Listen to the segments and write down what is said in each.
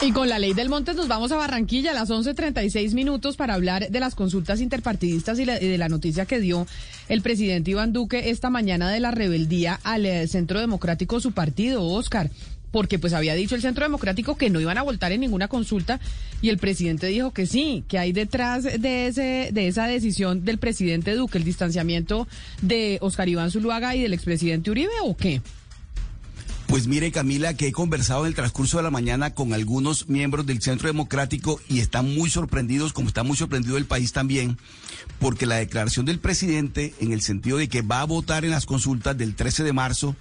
Y con la ley del Montes nos vamos a Barranquilla a las 11.36 minutos para hablar de las consultas interpartidistas y, la, y, de la noticia que dio el presidente Iván Duque esta mañana de la rebeldía al eh, Centro Democrático, su partido, Oscar. Porque pues había dicho el Centro Democrático que no iban a voltar en ninguna consulta y el presidente dijo que sí, que hay detrás de ese de esa decisión del presidente Duque el distanciamiento de Oscar Iván Zuluaga y del expresidente Uribe o qué? Pues mire, Camila, que he conversado en el transcurso de la mañana con algunos miembros del Centro Democrático y están muy sorprendidos, como está muy sorprendido el país también, porque la declaración del presidente, en el sentido de que va a votar en las consultas del 13 de marzo,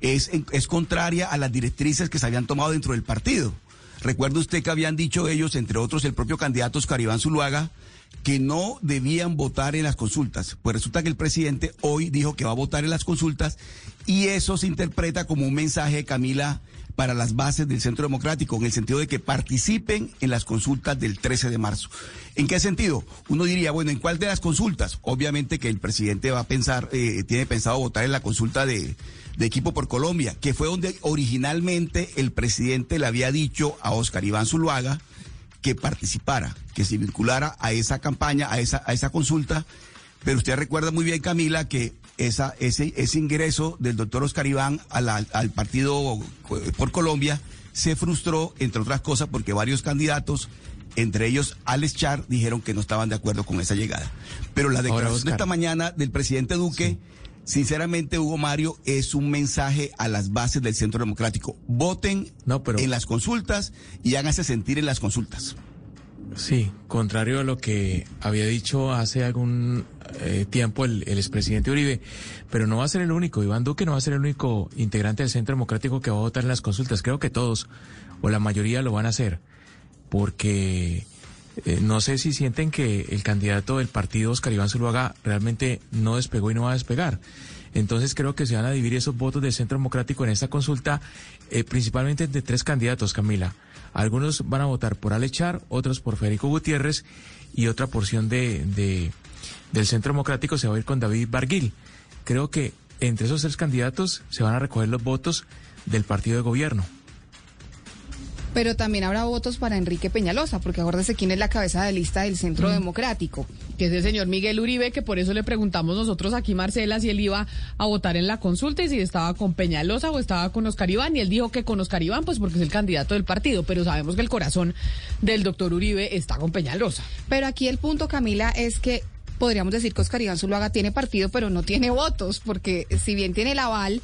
es, es contraria a las directrices que se habían tomado dentro del partido. Recuerda usted que habían dicho ellos, entre otros el propio candidato Oscar Iván Zuluaga, que no debían votar en las consultas. Pues resulta que el presidente hoy dijo que va a votar en las consultas y eso se interpreta como un mensaje, Camila, para las bases del Centro Democrático, en el sentido de que participen en las consultas del 13 de marzo. ¿En qué sentido? Uno diría, bueno, ¿en cuál de las consultas? Obviamente que el presidente va a pensar, eh, tiene pensado votar en la consulta de, de Equipo por Colombia, que fue donde originalmente el presidente le había dicho a Oscar Iván Zuluaga que participara, que se vinculara a esa campaña, a esa, a esa consulta. Pero usted recuerda muy bien, Camila, que esa, ese, ese ingreso del doctor Oscar Iván a la, al partido por Colombia se frustró, entre otras cosas, porque varios candidatos, entre ellos Alex Char, dijeron que no estaban de acuerdo con esa llegada. Pero la declaración de esta mañana del presidente Duque, sí. sinceramente, Hugo Mario, es un mensaje a las bases del Centro Democrático. Voten no, pero... en las consultas y háganse sentir en las consultas. Sí, contrario a lo que había dicho hace algún eh, tiempo el, el, expresidente Uribe, pero no va a ser el único, Iván Duque no va a ser el único integrante del Centro Democrático que va a votar en las consultas. Creo que todos, o la mayoría, lo van a hacer, porque eh, no sé si sienten que el candidato del partido, Oscar Iván Zuluaga, realmente no despegó y no va a despegar. Entonces creo que se van a dividir esos votos del Centro Democrático en esta consulta, eh, principalmente de tres candidatos, Camila. Algunos van a votar por Alechar, otros por Federico Gutiérrez y otra porción de, de, del Centro Democrático se va a ir con David Barguil. Creo que entre esos tres candidatos se van a recoger los votos del partido de gobierno. Pero también habrá votos para Enrique Peñalosa, porque acuérdese quién es la cabeza de lista del Centro mm. Democrático, que es el señor Miguel Uribe, que por eso le preguntamos nosotros aquí, Marcela, si él iba a votar en la consulta y si estaba con Peñalosa o estaba con Oscar Iván. Y él dijo que con Oscar Iván, pues porque es el candidato del partido, pero sabemos que el corazón del doctor Uribe está con Peñalosa. Pero aquí el punto, Camila, es que podríamos decir que Oscar Iván Zuluaga tiene partido, pero no tiene votos, porque si bien tiene el aval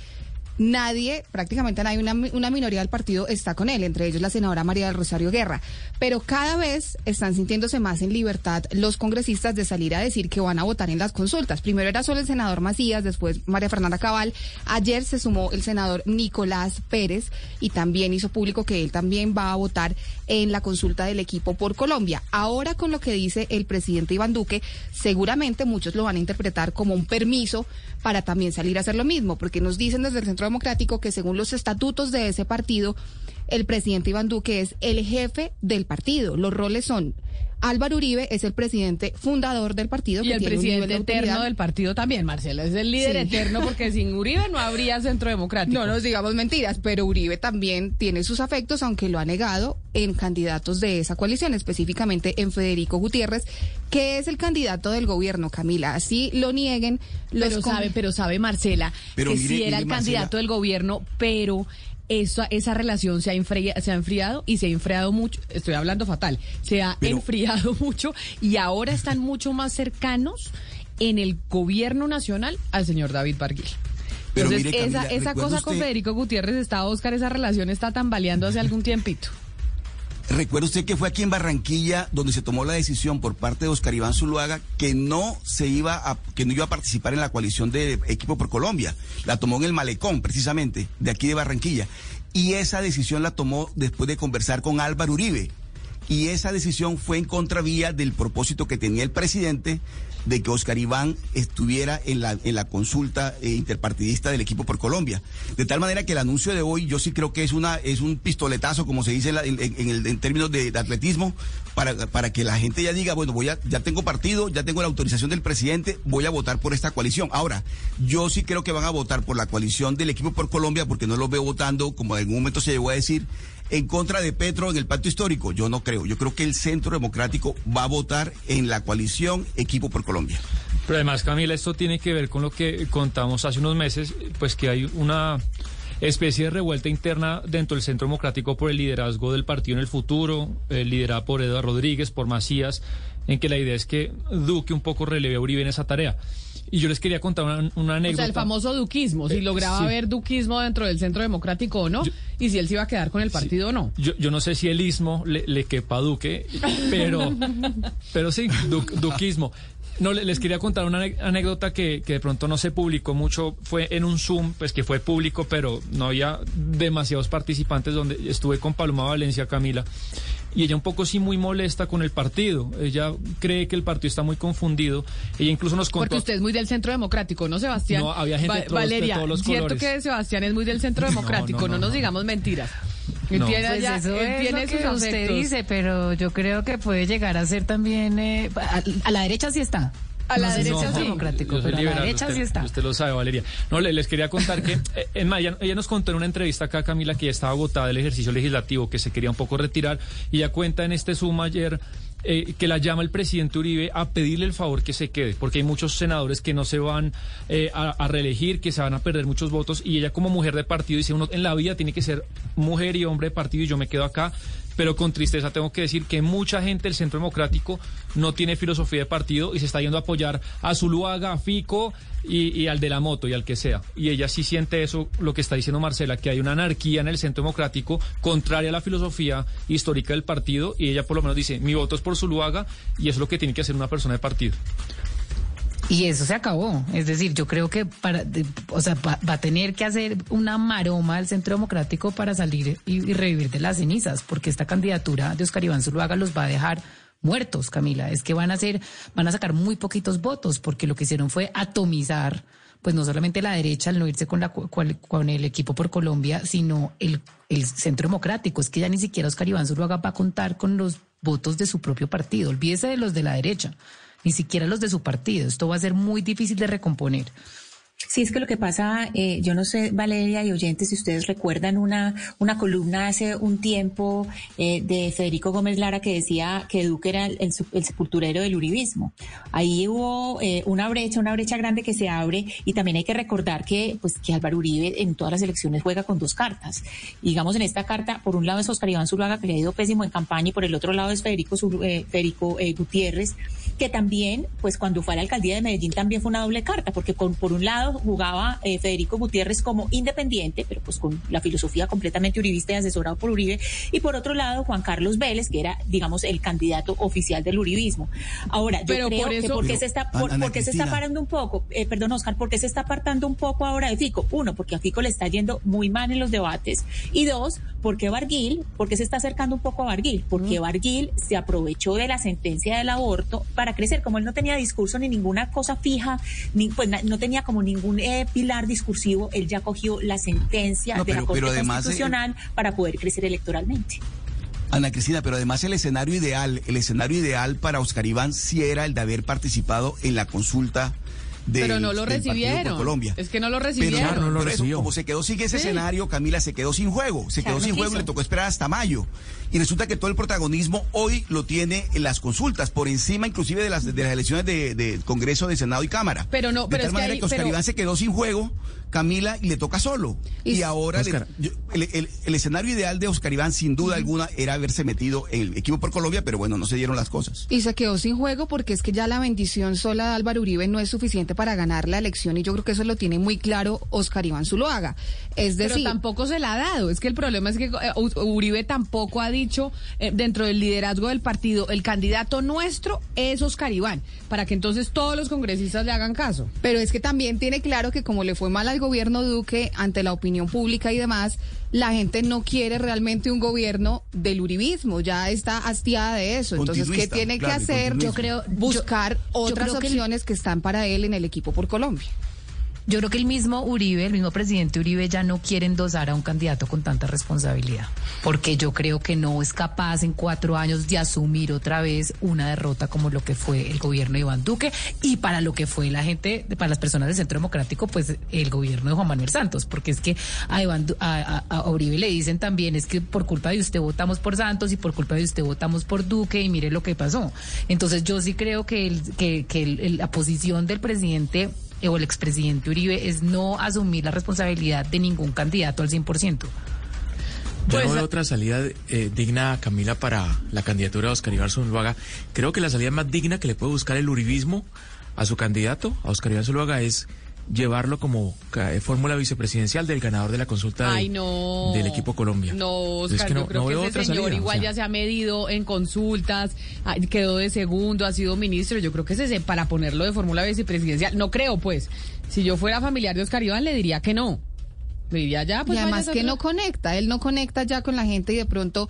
nadie, prácticamente nadie, una, una, minoría del partido está con él, entre ellos la senadora María del Rosario Guerra. Pero cada vez están sintiéndose más en libertad los congresistas de salir a decir que van a votar en las consultas. Primero era solo el senador Macías, después María Fernanda Cabal. Ayer se sumó el senador Nicolás Pérez y también hizo público que él también va a votar en la consulta del equipo por Colombia. Ahora con lo que dice el presidente Iván Duque, seguramente muchos lo van a interpretar como un permiso para también salir a hacer lo mismo, porque nos dicen desde el Centro Democrático que según los estatutos de ese partido, el presidente Iván Duque es el jefe del partido. Los roles son Álvaro Uribe es el presidente fundador del partido. Y que el tiene presidente eterno del partido también, Marcela. Es el líder sí. eterno porque sin Uribe no habría centro democrático. No nos digamos mentiras, pero Uribe también tiene sus afectos, aunque lo ha negado en candidatos de esa coalición, específicamente en Federico Gutiérrez, que es el candidato del gobierno, Camila. Así lo nieguen los... Pero sabe, pero sabe Marcela pero que mire, sí era mire, el Marcela. candidato del gobierno, pero esa, esa relación se ha, enfriado, se ha enfriado y se ha enfriado mucho, estoy hablando fatal, se ha enfriado mucho y ahora están mucho más cercanos en el gobierno nacional al señor David Barguil. Entonces, esa, esa cosa con Federico Gutiérrez está, Oscar, esa relación está tambaleando hace algún tiempito. Recuerda usted que fue aquí en Barranquilla donde se tomó la decisión por parte de Oscar Iván Zuluaga que no se iba a, que no iba a participar en la coalición de Equipo por Colombia. La tomó en el Malecón, precisamente, de aquí de Barranquilla. Y esa decisión la tomó después de conversar con Álvaro Uribe. Y esa decisión fue en contravía del propósito que tenía el presidente de que Oscar Iván estuviera en la, en la consulta eh, interpartidista del equipo por Colombia. De tal manera que el anuncio de hoy yo sí creo que es, una, es un pistoletazo, como se dice en, en, términos de, atletismo, para, para que la gente ya diga, bueno, voy a, ya tengo partido, ya tengo la autorización del presidente, voy a votar por esta coalición. Ahora, yo sí creo que van a votar por la coalición del equipo por Colombia, porque no lo veo votando, como en algún momento se llegó a decir, en contra de Petro en el pacto histórico? Yo no creo. Yo creo que el Centro Democrático va a votar en la coalición Equipo por Colombia. Pero además, Camila, esto tiene que ver con lo que contamos hace unos meses, pues que hay una especie de revuelta interna dentro del Centro Democrático por el liderazgo del partido en el futuro, eh, liderado por Eduardo Rodríguez, por Macías, en que la idea es que Duque un poco releve a Uribe en esa tarea. Y yo les quería contar una, anécdota. O sea, el famoso duquismo, si eh, lograba ver duquismo dentro del Centro Democrático o no, y si él se iba a quedar con el partido o no. Yo, yo no sé si el ismo le, le quepa a Duque, pero, pero sí, duquismo. No, les quería contar una anécdota que, que, de pronto no se publicó mucho. Fue en un Zoom, pues que fue público, pero no había demasiados participantes donde estuve con Paloma Valencia, Camila y ella un poco sí muy molesta con el partido. Ella cree que el partido está muy confundido. Ella incluso nos contó... Porque usted es muy del Centro Democrático, ¿no, Sebastián? No, había gente de, Valeria, todos los cierto que Sebastián es muy del Centro Democrático, no, nos digamos mentiras. Él tiene, pues eso es lo que usted dice, pero yo creo que puede llegar a ser también... Eh, a la derecha sí está. A la derecha sí. democrático, pero a la derecha sí está. Usted lo sabe, Valeria. No, les, quería contar que, eh, ella, nos contó en una entrevista acá, Camila, que ya estaba agotada el ejercicio legislativo, que se quería un poco retirar, y ya cuenta en este Zoom ayer eh, que la llama el presidente Uribe a pedirle el favor que se quede, porque hay muchos senadores que no se van eh, a, a, reelegir, que se van a perder muchos votos, y ella como mujer de partido dice, uno en la vida tiene que ser mujer y hombre de partido, y yo me quedo acá, pero con tristeza tengo que decir que mucha gente del Centro Democrático no tiene filosofía de partido y se está yendo a apoyar a Zuluaga, a Fico y, al de la moto y al que sea. Y ella sí siente eso, lo que está diciendo Marcela, que hay una anarquía en el Centro Democrático contraria a la filosofía histórica del partido y ella por lo menos dice, mi voto es por Zuluaga y es lo que tiene que hacer una persona de partido. Y eso se acabó. Es decir, yo creo que para, o sea, va, a tener que hacer una maroma el Centro Democrático para salir y, revivir de las cenizas, porque esta candidatura de Oscar Iván Zuluaga los va a dejar muertos, Camila. Es que van a hacer, van a sacar muy poquitos votos, porque lo que hicieron fue atomizar, pues no solamente la derecha al no irse con la con el equipo por Colombia, sino el, el Centro Democrático. Es que ya ni siquiera Oscar Iván Zuluaga va a contar con los votos de su propio partido. Olvídese de los de la derecha ni siquiera los de su partido. Esto va a ser muy difícil de recomponer. Sí, es que lo que pasa, eh, yo no sé, Valeria y oyentes, si ustedes recuerdan una, una columna hace un tiempo eh, de Federico Gómez Lara que decía que Duque era el, sepulturero del uribismo. Ahí hubo eh, una brecha, una brecha grande que se abre y también hay que recordar que, pues, que Álvaro Uribe en todas las elecciones juega con dos cartas. digamos, en esta carta, por un lado es Oscar Iván Zuluaga, que le ha ido pésimo en campaña, y por el otro lado es Federico, Federico Gutiérrez, que también, pues cuando fue a la alcaldía de Medellín también fue una doble carta, porque con, por un lado jugaba eh, Federico Gutiérrez como independiente, pero pues con la filosofía completamente uribista y asesorado por Uribe, y por otro lado Juan Carlos Vélez, que era, digamos, el candidato oficial del uribismo. Ahora, yo creo que porque se está, porque se está parando un poco, eh, perdón Oscar, porque se está apartando un poco ahora de Fico. Uno, porque a Fico le está yendo muy mal en los debates, y dos, porque Barguil, porque se está acercando un poco a Barguil, porque mm. Barguil se aprovechó de la sentencia del aborto para crecer, como él no tenía discurso ni ninguna cosa fija, ni, pues no tenía como ningún eh, pilar discursivo, él ya cogió la sentencia de la Corte Constitucional eh, para poder crecer electoralmente. Ana Cristina, pero además el escenario ideal, el escenario ideal para Oscar Iván sí era el de haber participado en la consulta pero no lo recibieron. Colombia. Es que no lo recibieron. Pero, no, lo como se quedó sin ese escenario, Camila se quedó sin juego. Se quedó sin juego y le tocó esperar hasta mayo. Y resulta que todo el protagonismo hoy lo tiene en las consultas, por encima inclusive de las, de las elecciones de, Congreso, de Senado y Cámara. Pero no, de tal manera que, Oscar Iván se quedó sin juego Camila, y le toca solo. Y, ahora le- Oscar. yo- el, el- el escenario ideal de Oscar Iván, sin duda alguna, era haberse metido en el equipo por Colombia, pero bueno, no se dieron las cosas. Y se quedó sin juego porque es que ya la bendición sola de Álvaro Uribe no es suficiente para ganar la elección y yo creo que eso lo tiene muy claro Oscar Iván Zuluaga. Es Pero decir, tampoco se la ha dado. Es que el problema es que eh, Uribe tampoco ha dicho eh, dentro del liderazgo del partido, el candidato nuestro es Oscar Iván, para que entonces todos los congresistas le hagan caso. Pero es que también tiene claro que como le fue mal al gobierno Duque ante la opinión pública y demás, la gente no quiere realmente un gobierno del uribismo, ya está hastiada de eso. Entonces, ¿qué tiene claro, que hacer? Yo creo- buscar yo- yo otras creo que el- opciones que están para él en el equipo por Colombia. Yo creo que el mismo Uribe, el mismo presidente Uribe ya no quiere endosar a un candidato con tanta responsabilidad, porque yo creo que no es capaz en cuatro años de asumir otra vez una derrota como lo que fue el gobierno de Iván Duque y para lo que fue la gente, para las personas del Centro Democrático, pues el gobierno de Juan Manuel Santos, porque es que a, Iván a, Uribe le dicen también es que por culpa de usted votamos por Santos y por culpa de usted votamos por Duque y mire lo que pasó. Entonces yo sí creo que, que, el- la posición del presidente o el expresidente Uribe es no asumir la responsabilidad de ningún candidato al 100%. Yo Pues, no veo otra salida eh, digna, Camila, para la candidatura de Oscar Iván Zuluaga. Creo que la salida más digna que le puede buscar el uribismo a su candidato, a Oscar Iván Zuluaga, es llevarlo como eh, fórmula vicepresidencial del ganador de la consulta de- Ay, no. del equipo Colombia. No, Es Oscar, que no- yo creo no que veo ese otra señor salida, o igual sea. ya se ha medido en consultas, ah, quedó de segundo, ha sido ministro. Yo creo que ese para ponerlo de fórmula vicepresidencial. No creo, pues. Si yo fuera familiar de Oscar Iván, le diría que no. Le diría ya, pues. y además que no conecta, él no conecta ya con la gente y de pronto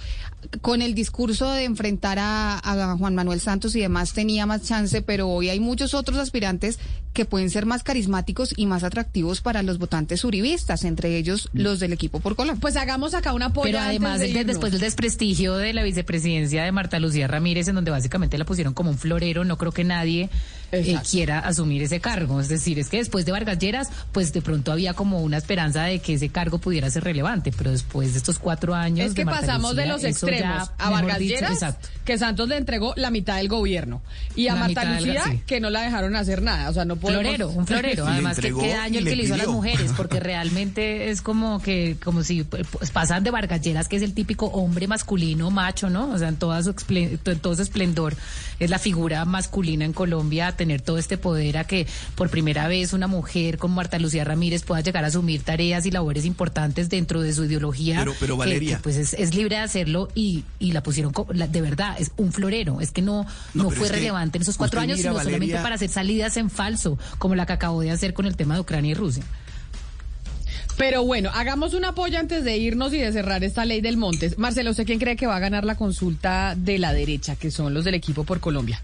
con el discurso de enfrentar a, a Juan Manuel Santos y demás tenía más chance, pero hoy hay muchos otros aspirantes que pueden ser más carismáticos y más atractivos para los votantes uribistas, entre ellos los del equipo por Colombia. Pues hagamos acá una polla Pero además, de el después del desprestigio de la vicepresidencia de Marta Lucía Ramírez, en donde básicamente la pusieron como un florero, no creo que nadie eh, quiera asumir ese cargo. Es decir, es que después de Vargas Lleras, pues de pronto había como una esperanza de que ese cargo pudiera ser relevante, pero después de estos cuatro años. Es que de pasamos de los ya, extremos a Vargas dicho, Lleras, exacto. que Santos le entregó la mitad del gobierno, y a La Marta del- Lucía, sí. que no la dejaron hacer nada. O sea, no podemos... Florero, un florero. Además, que qué daño el que le hizo a las mujeres, porque realmente es como que, como si pues, pasan de Vargalleras, que es el típico hombre masculino, macho, ¿no? O sea, en, toda su en todo su esplendor, es la figura masculina en Colombia, tener todo este poder a que por primera vez una mujer como Marta Lucía Ramírez pueda llegar a asumir tareas y labores importantes dentro de su ideología. Pero- pero, Valeria. que, pues es, es libre de hacerlo y, y la pusieron, la- de verdad, es un florero. Es que no, No, fue relevante en esos cuatro años, mira, sino solamente para hacer salidas en falso, como la que acabó de hacer con el tema de Ucrania y Rusia. Pero bueno, hagamos una polla antes de irnos y de cerrar esta ley del Montes. Marcelo, ¿usted quién cree que va a ganar la consulta de la derecha, que son los del equipo por Colombia?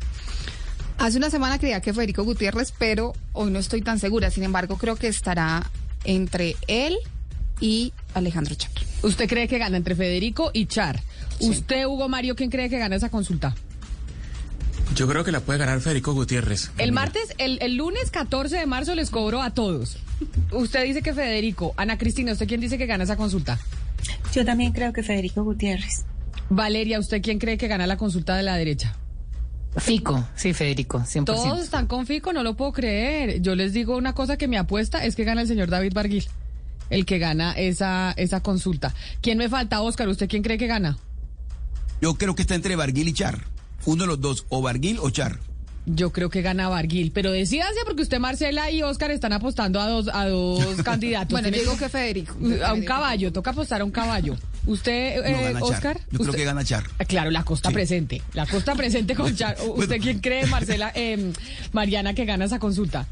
Hace una semana creía que Federico Gutiérrez, pero hoy no estoy tan segura. Sin embargo, creo que estará entre él y Alejandro Char. ¿Usted cree que gana entre Federico y Char? ¿Usted, Hugo Mario, quién cree que gana esa consulta? Yo creo que la puede ganar Federico Gutiérrez. El martes, el, el lunes 14 de marzo les cobro a todos. Usted dice que Federico. Ana Cristina, ¿usted quién dice que gana esa consulta? Yo también creo que Federico Gutiérrez. Valeria, ¿usted quién cree que gana la consulta de la derecha? Fico, sí, Federico, 100%. Todos están con Fico, no lo puedo creer. Yo les digo una cosa que mi apuesta es que gana el señor David Barguil, el que gana esa, esa consulta. ¿Quién me falta, Oscar? ¿Usted quién cree que gana? Yo creo que está entre Barguil y Char. Uno de los dos, o Barguil o Char. Yo creo que gana Barguil, pero decídase porque usted, Marcela y Oscar están apostando a dos, a dos candidatos. Bueno, yo digo que Federico. A un caballo, toca apostar a un caballo. ¿Usted, No, eh, Char. Oscar? Yo creo ¿Usted- que gana Char. Ah, Claro, la costa Sí. presente. La costa presente con Char. ¿Usted quién cree, Marcela, eh, Mariana, que gana esa consulta?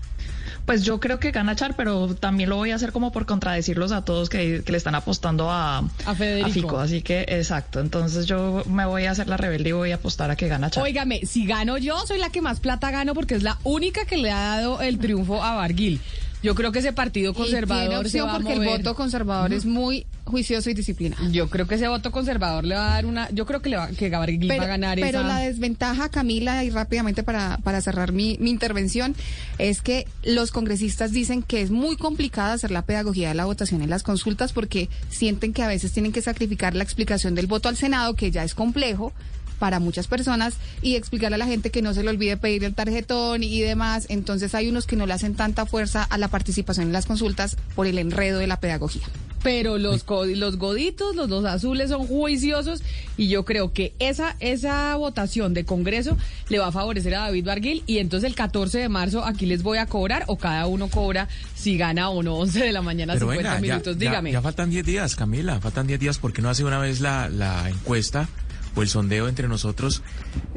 Pues yo creo que gana Char, pero también lo voy a hacer como por contradecirlos a todos que, que le están apostando a, A Federico. Fico. Así que, exacto. Entonces yo me voy a hacer la rebelde y voy a apostar a que gana Char. Óigame, si gano yo, soy la que más plata gano porque es la única que le ha dado el triunfo a Barguil. Yo creo que ese partido Y tiene conservador se va a porque el mover. voto conservador es muy juicioso y disciplinado. Yo creo que ese voto conservador le va a dar una. Yo creo que, le va, que Barguil va a ganar pero esa. la desventaja, Camila, y rápidamente para, para cerrar mi, mi intervención, es que los congresistas dicen que es muy complicado hacer la pedagogía de la votación en las consultas porque sienten que a veces tienen que sacrificar la explicación del voto al Senado, que ya es complejo, para muchas personas y explicarle a la gente que no se le olvide pedir el tarjetón y demás. Entonces hay unos que no le hacen tanta fuerza a la participación en las consultas por el enredo de la pedagogía pero los, los goditos, los dos azules son juiciosos y yo creo que esa, esa votación de Congreso le va a favorecer a David Barguil y entonces el 14 de marzo aquí les voy a cobrar o cada uno cobra si gana o no 11 de la mañana, 50 minutos. Dígame. Ya, faltan 10 días, Camila, faltan 10 días porque no hace una vez la, la encuesta o el sondeo entre nosotros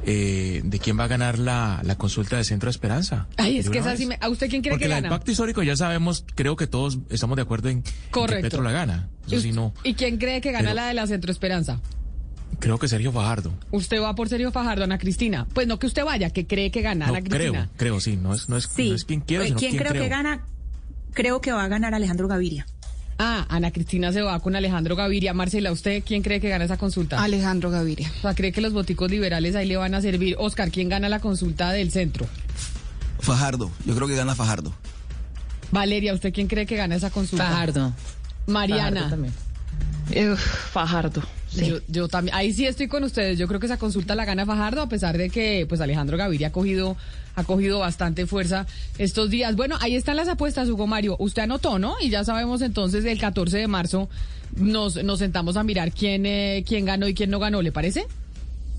eh, de quién va a ganar la, la consulta de Centro de Esperanza. Ay, es que es así. ¿A usted quién cree que gana? El pacto histórico ya sabemos, creo que todos estamos de acuerdo en, que Petro la gana. Eso sí, no. ¿Y quién cree que gana la de la Centro Esperanza? Creo que Sergio Fajardo. Usted va por Sergio Fajardo, Ana Cristina. Pues no que usted vaya, que cree que gana Ana Cristina. Creo, creo, sí. No es, no es, no es quien quiere, sino ¿Quién creo que gana? Creo que va a ganar Alejandro Gaviria. Ah, Ana Cristina se va con Alejandro Gaviria. Marcela, ¿usted quién cree que gana esa consulta? Alejandro Gaviria. O sea, ¿cree que los boticos liberales ahí le van a servir? Oscar, ¿quién gana la consulta del centro? Fajardo. Yo creo que gana Fajardo. Valeria, ¿usted quién cree que gana esa consulta? Fajardo. Mariana. Fajardo también. Fajardo. Yo, también, ahí sí estoy con ustedes. Yo creo que esa consulta la gana Fajardo, a pesar de que pues Alejandro Gaviria ha cogido, ha cogido bastante fuerza estos días. Bueno, ahí están las apuestas, Hugo Mario. Usted anotó, ¿no? Y ya sabemos entonces el 14 de marzo nos, nos sentamos a mirar quién, eh, quién ganó y quién no ganó, ¿le parece?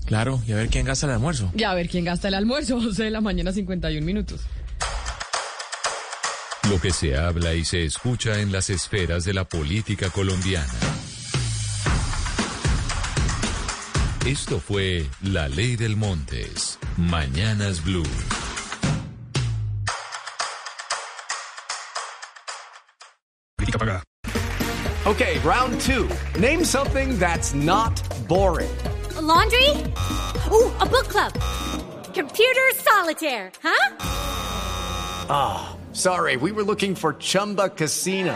Claro, y a ver quién gasta el almuerzo. Y a ver quién gasta el almuerzo, 11 de la mañana, 51 minutos. Lo que se habla y se escucha en las esferas de la política colombiana. Esto fue La Ley del Montes. Mañanas Blue. Okay, round two. Name something that's not boring. A laundry? Ooh, a book club. Computer solitaire, huh? Ah, oh, sorry. We were looking for Chumba Casino.